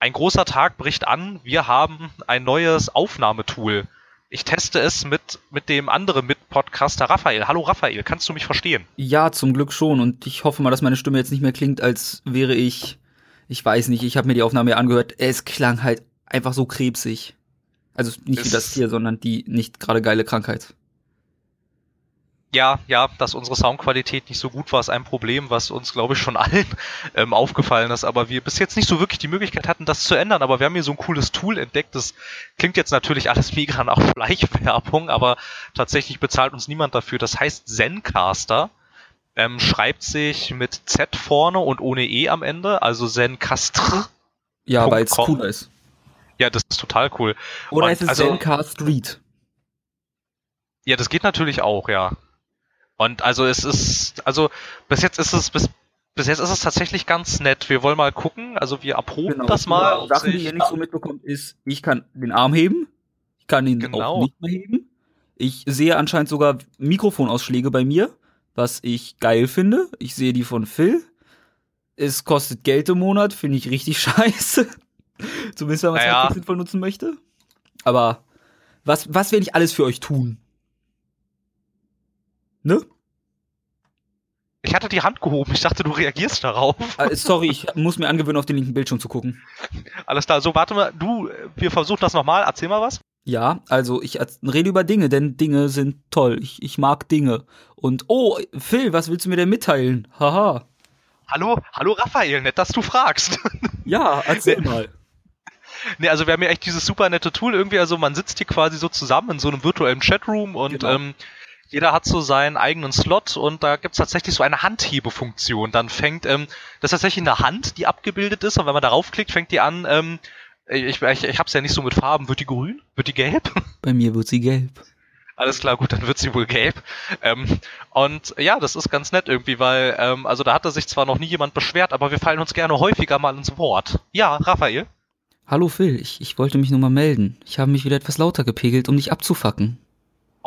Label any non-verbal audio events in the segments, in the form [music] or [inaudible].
Ein großer Tag bricht an. Wir haben ein neues Aufnahmetool. Ich teste es mit, mit dem anderen Mitpodcaster Raphael. Hallo Raphael, kannst du mich verstehen? Ja, zum Glück schon. Und ich hoffe mal, dass meine Stimme jetzt nicht mehr klingt, als wäre ich. Ich weiß nicht, ich habe mir die Aufnahme ja angehört. Es klang halt einfach so krebsig. Also nicht wie das hier, sondern die nicht gerade geile Krankheit. Ja, ja, dass unsere Soundqualität nicht so gut war, ist ein Problem, was uns, glaube ich, schon [laughs] allen ähm, aufgefallen ist. Aber wir bis jetzt nicht so wirklich die Möglichkeit hatten, das zu ändern. Aber wir haben hier so ein cooles Tool entdeckt. Das klingt jetzt natürlich alles [laughs] mega nach Schleichwerbung, aber tatsächlich bezahlt uns niemand dafür. Das heißt Zencaster. Ähm, schreibt sich mit Z vorne und ohne E am Ende, also Zencaster. Ja, weil es cooler ist. Ja, das ist total cool. Oder und, ist es also, Zencar Street? Ja, das geht natürlich auch, ja. Und also es ist, also bis jetzt ist es, bis, bis jetzt ist es tatsächlich ganz nett. Wir wollen mal gucken, also wir erproben genau, das mal. Genau. Sachen, die ihr nicht so mitbekommt, ist, ich kann den Arm heben, ich kann ihn genau. auch nicht mehr heben. Ich sehe anscheinend sogar Mikrofonausschläge bei mir, was ich geil finde. Ich sehe die von Phil. Es kostet Geld im Monat, finde ich richtig [laughs] scheiße. Zumindest wenn man es naja. sinnvoll nutzen möchte. Aber was, was werde ich alles für euch tun? Ne? Ich hatte die Hand gehoben. Ich dachte, du reagierst darauf. Äh, sorry, ich muss mir angewöhnen, auf den linken Bildschirm zu gucken. Alles klar. So, warte mal. Du, wir versuchen das nochmal. Erzähl mal was. Ja, also ich rede über Dinge, denn Dinge sind toll. Ich, ich mag Dinge. Und, oh, Phil, was willst du mir denn mitteilen? Haha. Hallo, hallo Raphael, nett, dass du fragst. [laughs] Ja, erzähl mal. Nee, also wir haben ja echt dieses super nette Tool irgendwie, also man sitzt hier quasi so zusammen in so einem virtuellen Chatroom und genau. ähm, jeder hat so seinen eigenen Slot und da gibt's tatsächlich so eine Handhebefunktion. Dann fängt, ähm, das ist tatsächlich eine Hand, die abgebildet ist und wenn man darauf klickt, fängt die an, ähm, ich, ich, ich hab's ja nicht so mit Farben, wird die grün? Wird die gelb? [laughs] Bei mir wird sie gelb. Alles klar, gut, dann wird sie wohl gelb. Ähm, und ja, das ist ganz nett irgendwie, weil, ähm, also da hatte sich zwar noch nie jemand beschwert, aber wir fallen uns gerne häufiger mal ins Wort. Ja, Raphael? Hallo Phil, ich, ich wollte mich nur mal melden. Ich habe mich wieder etwas lauter gepegelt, um dich abzufacken.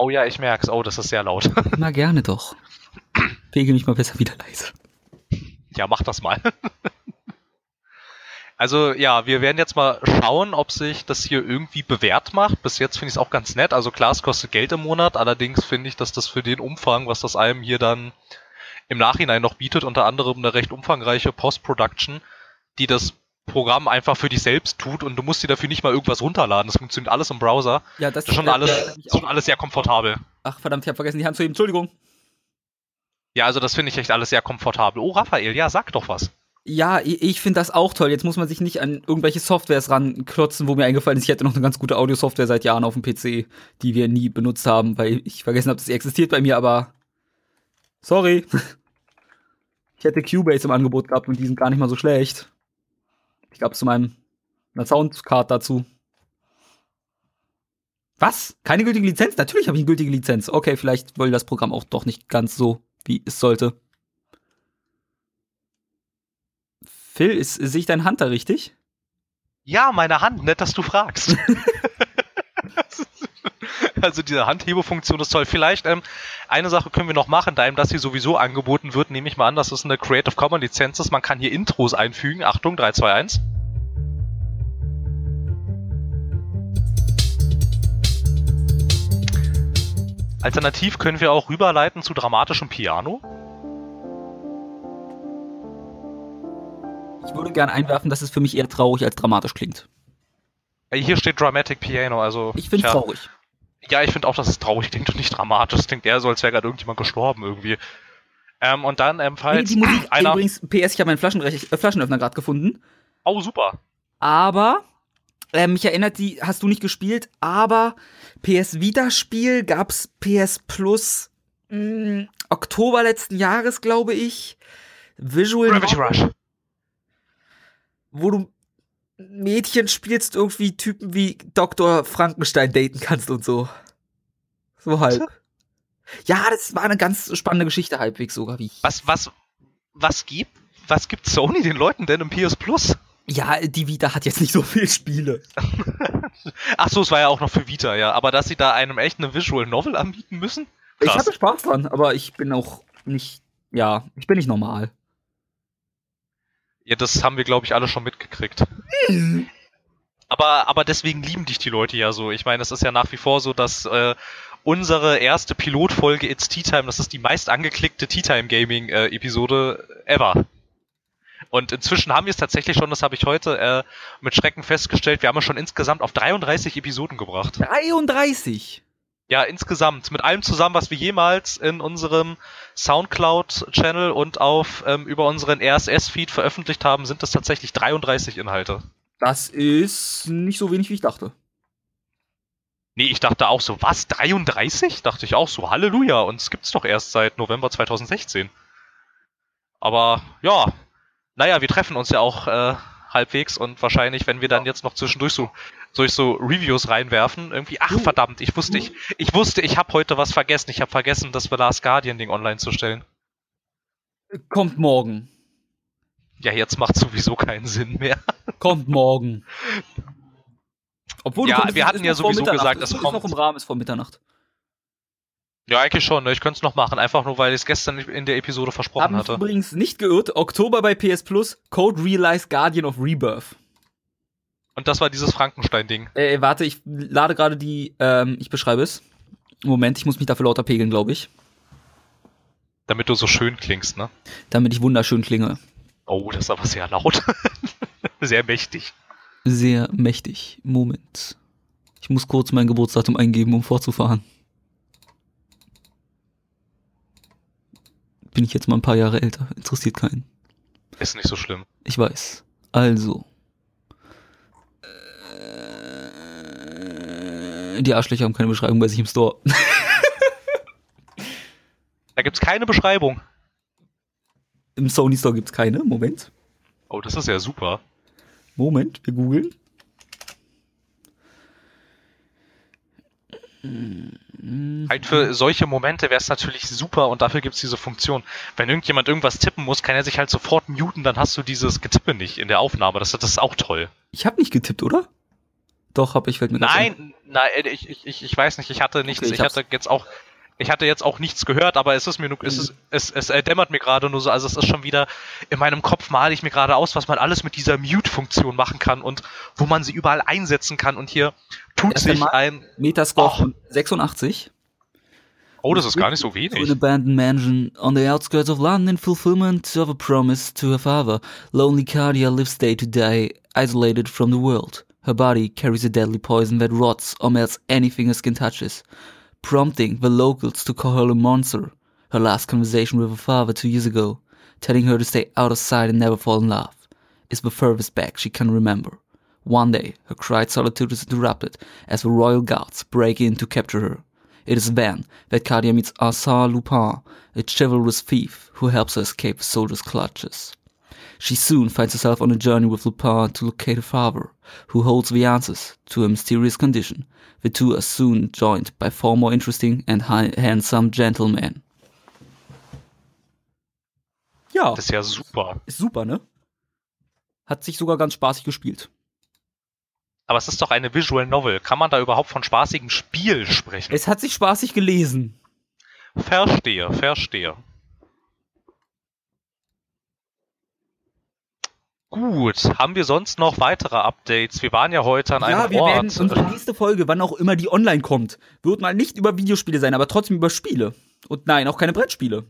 Oh ja, ich merk's. Oh, das ist sehr laut. [laughs] Na gerne doch. Pegel mich mal besser wieder leise. Ja, mach das mal. [laughs] Also ja, wir werden jetzt mal schauen, ob sich das hier irgendwie bewährt macht. Bis jetzt finde ich es auch ganz nett. Also klar, es kostet Geld im Monat. Allerdings finde ich, dass das für den Umfang, was das einem hier dann im Nachhinein noch bietet, unter anderem eine recht umfangreiche Post-Production, die das Programm einfach für dich selbst tut und du musst dir dafür nicht mal irgendwas runterladen. Das funktioniert alles im Browser. Ja, das, das ist schon, äh, alles, schon alles sehr komfortabel. Ach verdammt, ich habe vergessen, die Hand zu heben. Entschuldigung. Ja, also das finde ich echt alles sehr komfortabel. Oh, Raphael, ja, sag doch was. Ja, ich, ich finde das auch toll. Jetzt muss man sich nicht an irgendwelche Softwares ranklotzen, wo mir eingefallen ist, ich hätte noch eine ganz gute Audiosoftware seit Jahren auf dem PC, die wir nie benutzt haben, weil ich vergessen habe, dass sie existiert bei mir, aber sorry. [laughs] Ich hätte Cubase im Angebot gehabt und die sind gar nicht mal so schlecht. Ich glaube, zu meinem einer Soundcard dazu. Was? Keine gültige Lizenz? Natürlich habe ich eine gültige Lizenz. Okay, vielleicht wollte das Programm auch doch nicht ganz so, wie es sollte. Phil, ist, sehe ich deine Hand da richtig? Ja, meine Hand. Nett, dass du fragst. [laughs] [laughs] also diese Handhebefunktion ist toll. Vielleicht ähm, eine Sache können wir noch machen, da ihm das hier sowieso angeboten wird, nehme ich mal an, dass es eine Creative Commons Lizenz ist. Man kann hier Intros einfügen. Achtung, 3, 2, 1. Alternativ können wir auch rüberleiten zu dramatischem Piano. Ich würde gerne einwerfen, dass es für mich eher traurig als dramatisch klingt. Hier steht Dramatic Piano, also. Ich finde traurig. Ja, ich finde auch, dass es traurig klingt und nicht dramatisch. Es klingt eher so, als wäre gerade irgendjemand gestorben irgendwie. Ähm, und dann, ähm, falls nee, die Musik, einer... Übrigens, PS, ich habe meinen äh, Flaschenöffner gerade gefunden. Oh, super. Aber, äh, mich erinnert die, hast du nicht gespielt, aber PS Vita-Spiel gab's PS Plus mh, hm, Oktober letzten Jahres, glaube ich. Visual Gravity Rush. Wo du Mädchen spielst, irgendwie Typen wie Dr. Frankenstein daten kannst und so. So halb. Ja, das war eine ganz spannende Geschichte halbwegs sogar, wie ich. Was, was, was gibt, was gibt Sony den Leuten denn im PS Plus? Ja, die Vita hat jetzt nicht so viele Spiele. [laughs] Ach so, es war ja auch noch für Vita, ja. Aber dass sie da einem echt eine Visual Novel anbieten müssen? Krass. Ich hatte Spaß dran, aber ich bin auch nicht, ja, ich bin nicht normal. Ja, das haben wir, glaube ich, alle schon mitgekriegt. [laughs] aber, aber deswegen lieben dich die Leute ja so. Ich meine, es ist ja nach wie vor so, dass äh, unsere erste Pilotfolge It's Tea Time, das ist die meist angeklickte Tea Time Gaming äh, Episode ever. Und inzwischen haben wir es tatsächlich schon, das habe ich heute äh, mit Schrecken festgestellt, wir haben es schon insgesamt auf 33 Episoden gebracht. 33? Ja, insgesamt. Mit allem zusammen, was wir jemals in unserem Soundcloud-Channel und auf ähm, über unseren RSS-Feed veröffentlicht haben, sind es tatsächlich 33 Inhalte. Das ist nicht so wenig, wie ich dachte. Nee, ich dachte auch so, was? 33? Dachte ich auch so, Halleluja. Und es gibt's doch erst seit November 2016. Aber ja, naja, wir treffen uns ja auch äh, halbwegs und wahrscheinlich, wenn wir dann jetzt noch zwischendurch so durch so Reviews reinwerfen, irgendwie, ach verdammt, ich wusste, ich, ich wusste, ich habe heute was vergessen. Ich habe vergessen, das The Last Guardian Ding online zu stellen. Kommt morgen. Ja, jetzt macht sowieso keinen Sinn mehr. [laughs] Kommt morgen. Obwohl ja, wir hatten ja sowieso gesagt, es kommt noch im Rahmen ist vor Mitternacht. Ja, eigentlich schon. Ne? Ich könnte es noch machen, einfach nur, weil ich es gestern in der Episode versprochen Haben hatte. übrigens nicht geirrt. Oktober bei PS Plus. Code Realize Guardian of Rebirth. Und das war dieses Frankenstein-Ding. Äh, warte, ich lade gerade die, ähm, ich beschreibe es. Moment, ich muss mich dafür lauter pegeln, glaube ich. Damit du so schön klingst, ne? Damit ich wunderschön klinge. Oh, das ist aber sehr laut. [laughs] sehr mächtig. Sehr mächtig. Moment. Ich muss kurz mein Geburtsdatum eingeben, um fortzufahren. Bin ich jetzt mal ein paar Jahre älter. Interessiert keinen. Ist nicht so schlimm. Ich weiß. Also. Äh, die Arschlöcher haben keine Beschreibung bei sich im Store. [laughs] da gibt's keine Beschreibung. Im Sony Store gibt's keine. Moment. Oh, das ist ja super. Moment, wir googeln. Halt für solche Momente wäre es natürlich super und dafür gibt es diese Funktion. Wenn irgendjemand irgendwas tippen muss, kann er sich halt sofort muten, dann hast du dieses Getippe nicht in der Aufnahme. Das, das ist auch toll. Ich habe nicht getippt, oder? Doch, habe ich, fällt mir Nein, nein, ich, ich, ich weiß nicht, ich hatte nichts, okay, ich, ich hatte jetzt auch, ich hatte jetzt auch nichts gehört, aber es ist mir nur, es, ist, es, es dämmert mir gerade nur so, also es ist schon wieder, in meinem Kopf male ich mir gerade aus, was man alles mit dieser Mute-Funktion machen kann und wo man sie überall einsetzen kann und hier tut sich ein... Metascore von 86. Oh, das ist gar nicht so wenig. An abandoned mansion on the outskirts of London in fulfillment of a promise to her father, lonely Cardia lives day to day, isolated from the world. Her body carries a deadly poison that rots or melts anything her skin touches. Prompting the locals to call her a monster. Her last conversation with her father two years ago, telling her to stay out of sight and never fall in love, is the furthest back she can remember. One day, her quiet solitude is interrupted as the royal guards break in to capture her. It is then that Cardia meets Arsène Lupin, a chivalrous thief who helps her escape the soldiers' clutches. She soon finds herself on a journey with Lupin to locate her father, who holds the answers to a mysterious condition. The two are soon joined by four more interesting and handsome gentlemen. Ja. Das ist ja super. Ist super, ne? Hat sich sogar ganz spaßig gespielt. Aber es ist doch eine Visual Novel. Kann man da überhaupt von spaßigem Spiel sprechen? Es hat sich spaßig gelesen. Verstehe, verstehe. Gut, haben wir sonst noch weitere Updates? Wir waren ja heute an einem ja, wir Ort. Werden unsere nächste Folge, wann auch immer die online kommt, wird mal nicht über Videospiele sein, aber trotzdem über Spiele. Und nein, auch keine Brettspiele.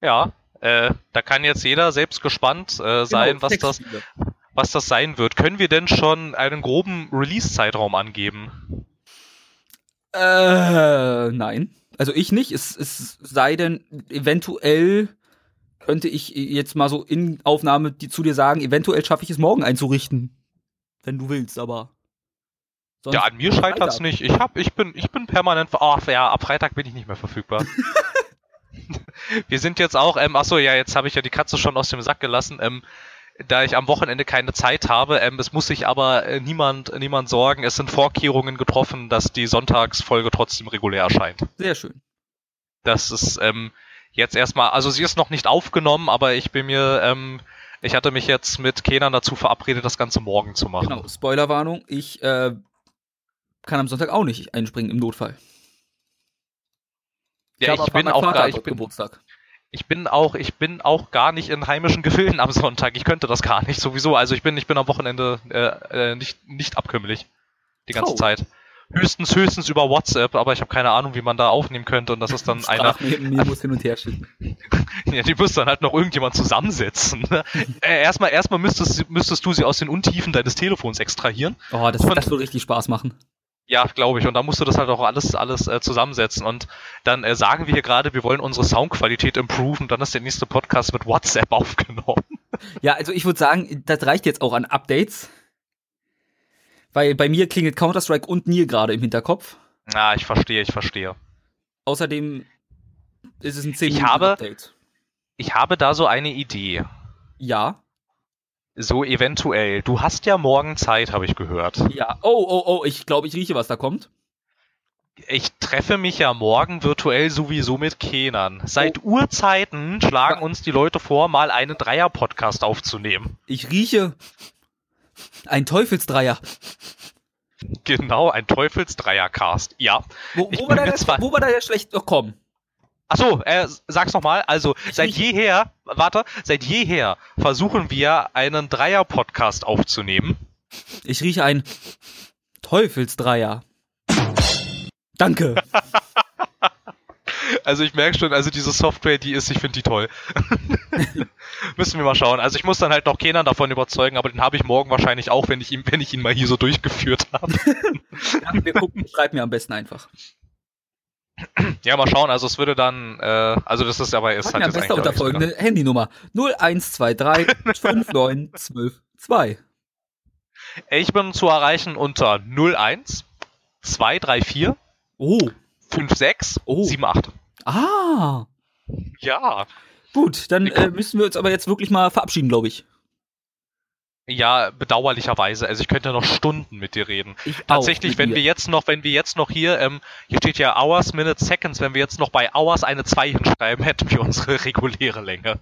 Ja, äh, da kann jetzt jeder selbst gespannt äh, sein, genau, was das, was das sein wird. Können wir denn schon einen groben Release-Zeitraum angeben? Äh, nein. Also ich nicht. Es, es sei denn eventuell könnte ich jetzt mal so in Aufnahme die, zu dir sagen, eventuell schaffe ich es morgen einzurichten. Wenn du willst, aber. ja, an mir scheitert es nicht. Ich hab, ich bin, ich bin permanent, oh, ja, ab Freitag bin ich nicht mehr verfügbar. [laughs] Wir sind jetzt auch, ähm, achso, ja, jetzt habe ich ja die Katze schon aus dem Sack gelassen, ähm, da ich am Wochenende keine Zeit habe, ähm, es muss sich aber äh, niemand, niemand sorgen, es sind Vorkehrungen getroffen, dass die Sonntagsfolge trotzdem regulär erscheint. Sehr schön. Das ist, ähm, jetzt erstmal, also sie ist noch nicht aufgenommen, aber ich bin mir, ähm, ich hatte mich jetzt mit Kenan dazu verabredet, das Ganze morgen zu machen. Genau, Spoilerwarnung, ich äh, kann am Sonntag auch nicht einspringen im Notfall. Ich ja, ich bin auch gerade, ich bin, Geburtstag. Ich bin auch, ich bin auch gar nicht in heimischen Gefilden am Sonntag. Ich könnte das gar nicht sowieso. Also ich bin, ich bin am Wochenende äh, äh, nicht, nicht abkömmlich. Die ganze oh. Zeit. Höchstens, höchstens über WhatsApp, aber ich habe keine Ahnung, wie man da aufnehmen könnte und das ist dann [laughs] einer. Memos hin und her schicken. [laughs] ja, die müsste dann halt noch irgendjemand zusammensetzen. Ne? äh, erstmal, erstmal müsstest, müsstest du sie aus den Untiefen deines Telefons extrahieren. Oh, das, und, das würde richtig Spaß machen. Ja, glaube ich. Und da musst du das halt auch alles, alles äh, zusammensetzen. Und dann äh, sagen wir hier gerade, wir wollen unsere Soundqualität improven. Dann ist der nächste Podcast mit WhatsApp [laughs] aufgenommen. Ja, also ich würde sagen, das reicht jetzt auch an Updates. Weil bei mir klingelt Counter-Strike und Nier gerade im Hinterkopf. Ah, ich verstehe, ich verstehe. Außerdem ist es ein 10 ich habe, Update. Ich habe da so eine Idee. Ja. So eventuell. Du hast ja morgen Zeit, habe ich gehört. Ja. Oh, oh, oh, ich glaube, ich rieche, was da kommt. Ich treffe mich ja morgen virtuell sowieso mit Kenan. Seit oh. Urzeiten schlagen ja. uns die Leute vor, mal einen Dreier-Podcast aufzunehmen. Ich rieche ein Teufelsdreier. Genau, ein Teufelsdreier-Cast. Ja. Wo, wo, war der, wo, war da der schlecht? Oh, komm. Achso, äh, sag's nochmal. Also, seit jeher, warte, seit jeher versuchen wir einen Dreier-Podcast aufzunehmen. Ich rieche ein Teufelsdreier. Danke. [laughs] Also ich merke schon, also diese Software, die ist, ich finde die toll. [laughs] [laughs] Müssen wir mal schauen. Also ich muss dann halt noch Kenan davon überzeugen, aber den habe ich morgen wahrscheinlich auch, wenn ich ihn, wenn ich ihn mal hier so durchgeführt habe. [laughs] ja, wir gucken, schreib mir am besten einfach. Ja, mal schauen. Also es würde dann, äh, also das ist aber ist halt jetzt eigentlich unter folgende genau. Handynummer 0123 59122. Ich bin zu erreichen unter 01 234 oh. 56 oh. 78. Ah. Ja. Gut, dann äh, müssen wir uns aber jetzt wirklich mal verabschieden, glaube ich. Ja, bedauerlicherweise. Also ich könnte noch Stunden mit dir reden. Ich Tatsächlich, wenn dir. wir jetzt noch, wenn wir jetzt noch hier, ähm, hier steht ja Hours, Minutes, Seconds, wenn wir jetzt noch bei Hours eine 2 hinschreiben, [laughs] hätten wir unsere reguläre Länge.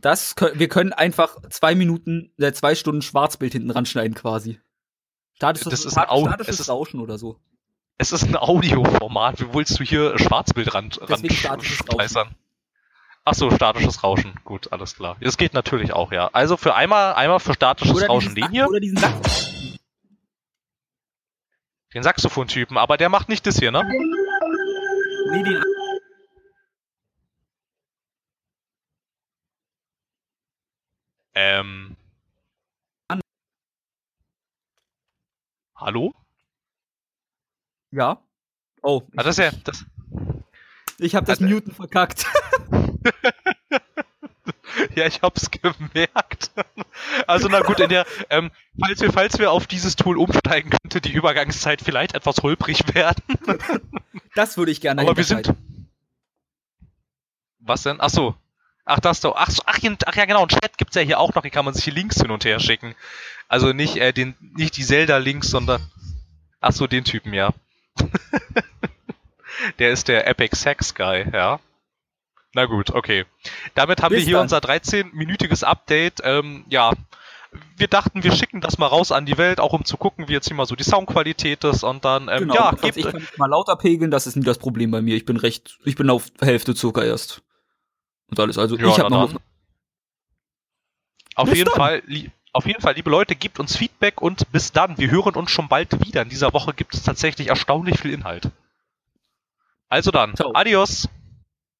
Das, wir können einfach zwei Minuten, äh, zwei Stunden Schwarzbild hinten ranschneiden quasi. Statisches, das ist ein Au statisches ist, Rauschen oder so. Es ist ein Audioformat. Wie willst du hier Schwarzbild ran, ran? Ach so, statisches Rauschen. Gut, alles klar. Das geht natürlich auch, ja. Also für einmal, einmal für statisches oder Rauschen den hier. Oder diesen Saxophon. Den Saxophon-Typen, aber der macht nicht das hier, ne? Nee, den Ähm. Hallo? Ja. Oh. Ah, das ist ja. Das, ich habe das Muten verkackt. [laughs] ja, ich hab's gemerkt. Also na gut, in der, ähm, falls wir, falls wir auf dieses Tool umsteigen, könnte die Übergangszeit vielleicht etwas holprig werden. das würde ich gerne. Aber wir sind. Was denn? Ach so. Ach, das doch. Ach, so, ach, ach ja, genau. Und Chat gibt's ja hier auch noch. Hier kann man sich die Links hin und her schicken. Also nicht äh, den, nicht die Zelda-Links, sondern. Ach so, den Typen, ja. [laughs] der ist der Epic Sex Guy, ja. Na gut, okay. Damit haben Bis wir hier dann. unser 13-minütiges Update. Ähm, ja, wir dachten, wir schicken das mal raus an die Welt, auch um zu gucken, wie jetzt hier mal so die Soundqualität ist und dann, ähm, genau, ja, gebt, ich kann mal lauter pegeln, das ist nie das Problem bei mir. Ich bin recht, ich bin auf Hälfte Zucker erst. Und alles, also ja, ich habe noch. Auf jeden dann. Fall, auf jeden Fall, liebe Leute, gebt uns Feedback und bis dann. Wir hören uns schon bald wieder. In dieser Woche gibt es tatsächlich erstaunlich viel Inhalt. Also dann, Ciao. adios.